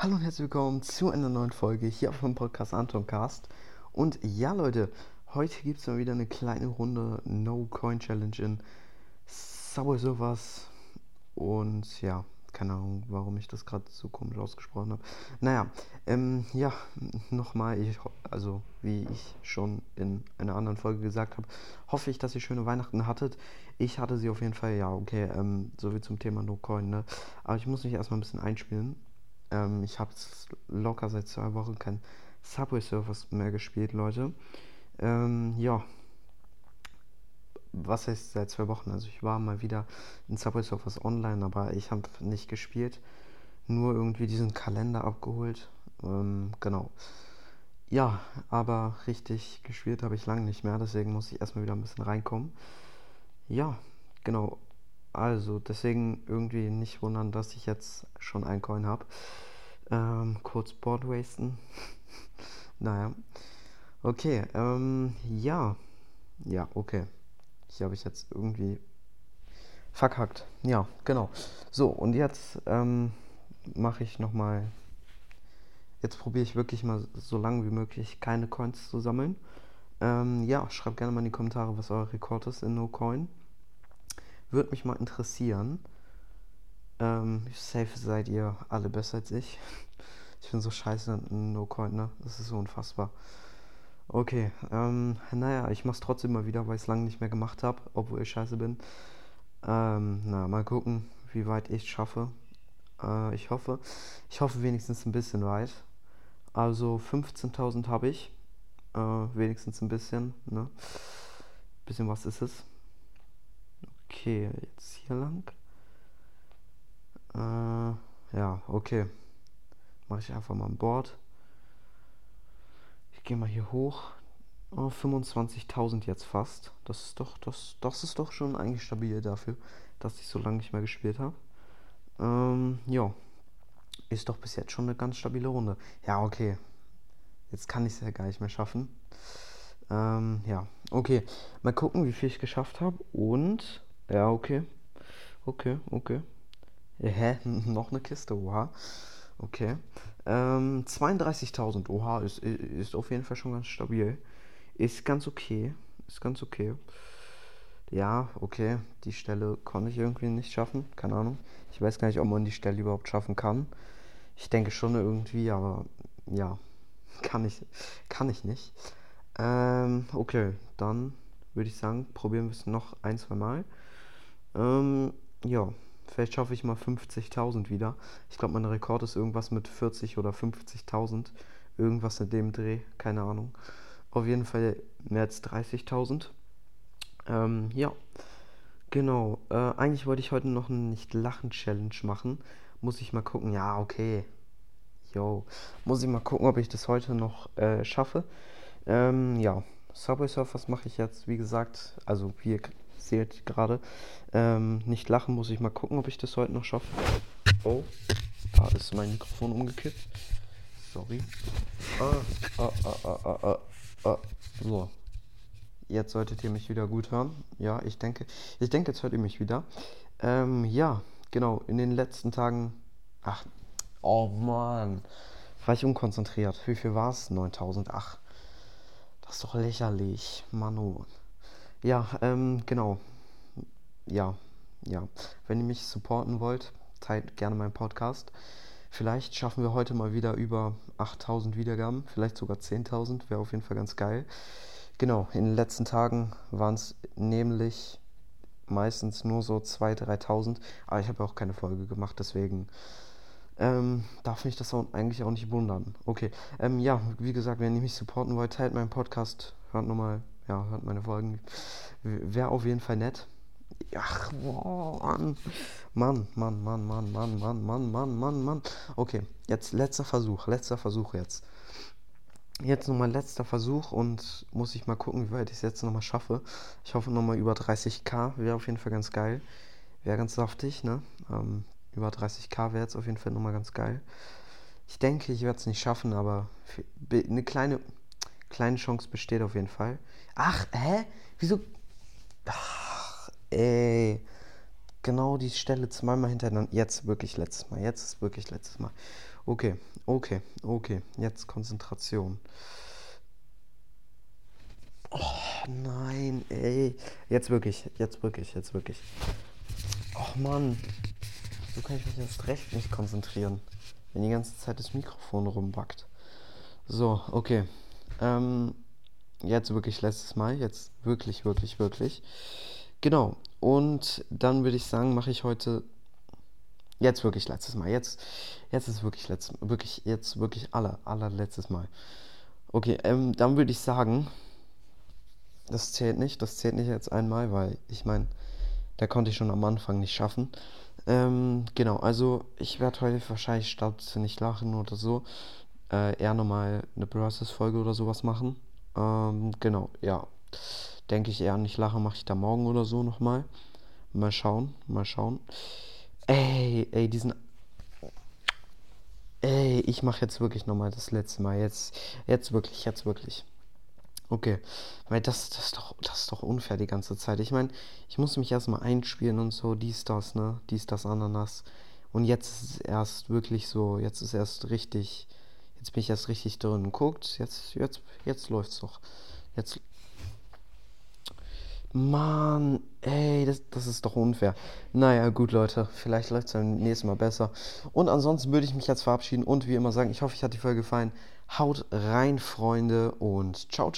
Hallo und herzlich willkommen zu einer neuen Folge hier auf dem Podcast Antoncast. Und ja, Leute, heute gibt es mal wieder eine kleine Runde No Coin Challenge in Subway Surfers. Und ja, keine Ahnung, warum ich das gerade so komisch ausgesprochen habe. Naja, ähm, ja, nochmal, ich, also wie ich schon in einer anderen Folge gesagt habe, hoffe ich, dass ihr schöne Weihnachten hattet. Ich hatte sie auf jeden Fall, ja, okay, ähm, so wie zum Thema No Coin, ne? Aber ich muss mich erstmal ein bisschen einspielen. Ähm, ich habe locker seit zwei Wochen kein Subway Surfers mehr gespielt, Leute. Ähm, ja, was heißt seit zwei Wochen? Also ich war mal wieder in Subway Surfers online, aber ich habe nicht gespielt. Nur irgendwie diesen Kalender abgeholt. Ähm, genau. Ja, aber richtig gespielt habe ich lange nicht mehr, deswegen muss ich erstmal wieder ein bisschen reinkommen. Ja, genau. Also, deswegen irgendwie nicht wundern, dass ich jetzt schon ein Coin habe. Ähm, kurz Board wasten. naja. Okay, ähm, ja. Ja, okay. Hier habe ich jetzt irgendwie verkackt. Ja, genau. So, und jetzt ähm, mache ich nochmal. Jetzt probiere ich wirklich mal so lange wie möglich keine Coins zu sammeln. Ähm, ja, schreibt gerne mal in die Kommentare, was euer Rekord ist in No Coin. Würde mich mal interessieren. Ähm, safe seid ihr alle besser als ich. Ich bin so scheiße in No Coin, ne? Das ist so unfassbar. Okay, ähm, naja, ich mach's trotzdem mal wieder, weil ich es lange nicht mehr gemacht habe, obwohl ich scheiße bin. Ähm, na, mal gucken, wie weit ich schaffe. Äh, ich hoffe, ich hoffe wenigstens ein bisschen weit. Also 15.000 habe ich. Äh, wenigstens ein bisschen, ne? Bisschen was ist es. Okay, jetzt hier lang. Äh, ja, okay. Mache ich einfach mal an Bord. Ich gehe mal hier hoch. Oh, 25.000 jetzt fast. Das ist doch, das, das ist doch schon eigentlich stabil dafür, dass ich so lange nicht mehr gespielt habe. Ähm, ja. Ist doch bis jetzt schon eine ganz stabile Runde. Ja, okay. Jetzt kann ich es ja gar nicht mehr schaffen. Ähm, ja, okay. Mal gucken, wie viel ich geschafft habe. Und, ja, okay. Okay, okay. Hä? Noch eine Kiste, oha. Okay. Ähm, 32.000, oha, ist, ist auf jeden Fall schon ganz stabil. Ist ganz okay. Ist ganz okay. Ja, okay. Die Stelle konnte ich irgendwie nicht schaffen. Keine Ahnung. Ich weiß gar nicht, ob man die Stelle überhaupt schaffen kann. Ich denke schon irgendwie, aber ja. Kann ich, kann ich nicht. Ähm, okay, dann würde ich sagen, probieren wir es noch ein, zwei Mal. Ähm, ja. Vielleicht schaffe ich mal 50.000 wieder. Ich glaube, mein Rekord ist irgendwas mit 40 oder 50.000. Irgendwas in dem Dreh, keine Ahnung. Auf jeden Fall mehr als 30.000. Ähm, ja, genau. Äh, eigentlich wollte ich heute noch eine Nicht-Lachen-Challenge machen. Muss ich mal gucken. Ja, okay. Yo. Muss ich mal gucken, ob ich das heute noch äh, schaffe. Ähm, ja. Subway Surfers mache ich jetzt, wie gesagt, also wie ihr seht gerade. Ähm, nicht lachen, muss ich mal gucken, ob ich das heute noch schaffe. Oh, da ist mein Mikrofon umgekippt. Sorry. Ah, ah, ah, ah, ah, ah, ah. So. Jetzt solltet ihr mich wieder gut hören. Ja, ich denke, ich denke, jetzt hört ihr mich wieder. Ähm, ja, genau, in den letzten Tagen. Ach, oh Mann. War ich unkonzentriert. Wie viel war es? 9000. Ach, das ist doch lächerlich. Manu. Ja, ähm, genau. Ja, ja. Wenn ihr mich supporten wollt, teilt gerne meinen Podcast. Vielleicht schaffen wir heute mal wieder über 8000 Wiedergaben, vielleicht sogar 10.000, wäre auf jeden Fall ganz geil. Genau, in den letzten Tagen waren es nämlich meistens nur so 2.000, 3.000, aber ich habe auch keine Folge gemacht, deswegen ähm, darf mich das auch eigentlich auch nicht wundern. Okay, ähm, ja, wie gesagt, wenn ihr mich supporten wollt, teilt meinen Podcast, hört nochmal ja, hört meine Folgen. Wäre auf jeden Fall nett. Ach, Mann. Mann, Mann, Mann, Mann, Mann, Mann, Mann, Mann, Mann, Mann. Okay, jetzt letzter Versuch, letzter Versuch jetzt. Jetzt nochmal letzter Versuch und muss ich mal gucken, wie weit ich es jetzt nochmal schaffe. Ich hoffe nochmal über 30k, wäre auf jeden Fall ganz geil. Wäre ganz saftig, ne? Ähm, über 30k wäre jetzt auf jeden Fall nochmal ganz geil. Ich denke, ich werde es nicht schaffen, aber eine kleine Kleine Chance besteht auf jeden Fall. Ach, hä? Wieso? Ach, ey. genau die Stelle zweimal hintereinander. Jetzt wirklich letztes Mal. Jetzt ist wirklich letztes Mal. Okay, okay, okay. Jetzt Konzentration. Oh nein, ey. Jetzt wirklich, jetzt wirklich, jetzt wirklich. Och Mann. So kann ich mich erst recht nicht konzentrieren. Wenn die ganze Zeit das Mikrofon rumbackt. So, okay. Ähm, jetzt wirklich letztes Mal. Jetzt wirklich, wirklich, wirklich. Genau. Und dann würde ich sagen, mache ich heute. Jetzt wirklich letztes Mal. Jetzt, jetzt ist wirklich letztes Wirklich, jetzt wirklich aller, allerletztes Mal. Okay, ähm, dann würde ich sagen, das zählt nicht. Das zählt nicht jetzt einmal, weil ich meine, da konnte ich schon am Anfang nicht schaffen. Ähm, genau, also ich werde heute wahrscheinlich statt nicht lachen oder so, äh, eher nochmal eine Brazos-Folge oder sowas machen. Ähm, genau, ja. Denke ich eher nicht lachen, mache ich da morgen oder so nochmal. Mal schauen, mal schauen. Ey, ey, diesen. Ey, ich mache jetzt wirklich nochmal das letzte Mal. Jetzt, jetzt wirklich, jetzt wirklich. Okay, weil das, das, ist doch, das ist doch unfair die ganze Zeit. Ich meine, ich muss mich erstmal einspielen und so, dies, das, ne? Dies, das, Ananas. Und jetzt ist es erst wirklich so, jetzt ist erst richtig, jetzt bin ich erst richtig drin. Guckt, jetzt, jetzt, jetzt läuft's doch. Jetzt. Mann, ey, das, das ist doch unfair. Naja, gut, Leute, vielleicht läuft es beim nächsten Mal besser. Und ansonsten würde ich mich jetzt verabschieden und wie immer sagen, ich hoffe, euch hat die Folge gefallen. Haut rein, Freunde, und ciao, ciao.